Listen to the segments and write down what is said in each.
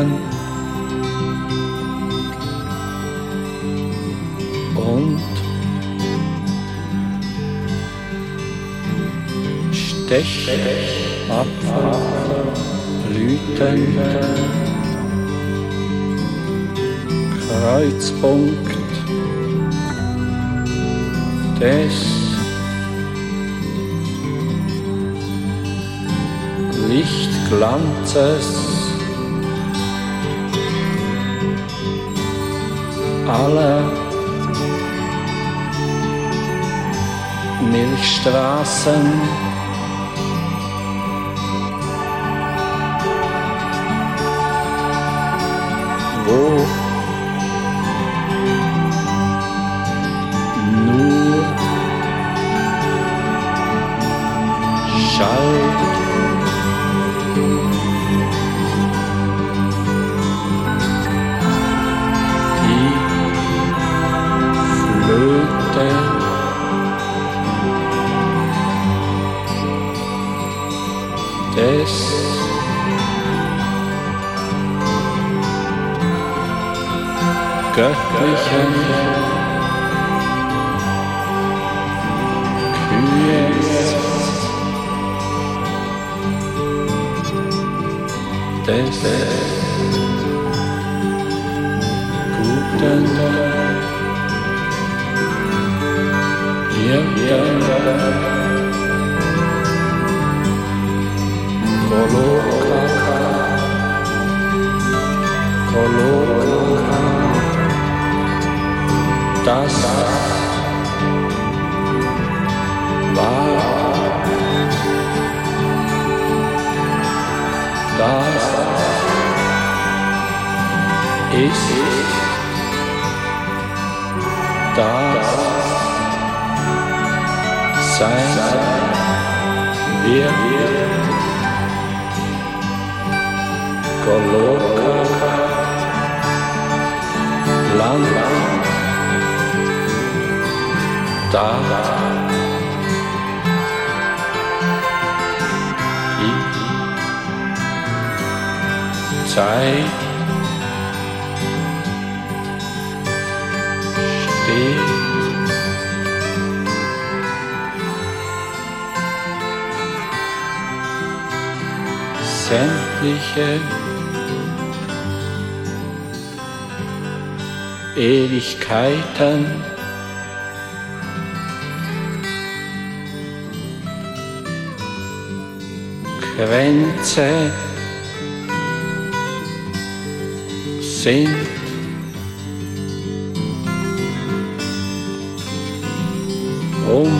Blumen und Stechapfelblüten Kreuzpunkt des Lichtglanzes aller Milchstraßen göttlichen des guten Hirten Koloka Koloka das war das ist das sein wird Goloka Land da. Zeit steht sämtliche Ewigkeiten Grenze sind um.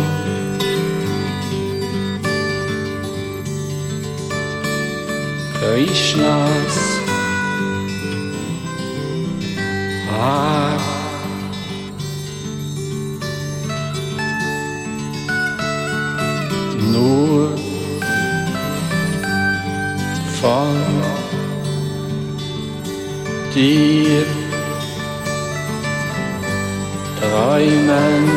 Krishnas Haar dir träumen.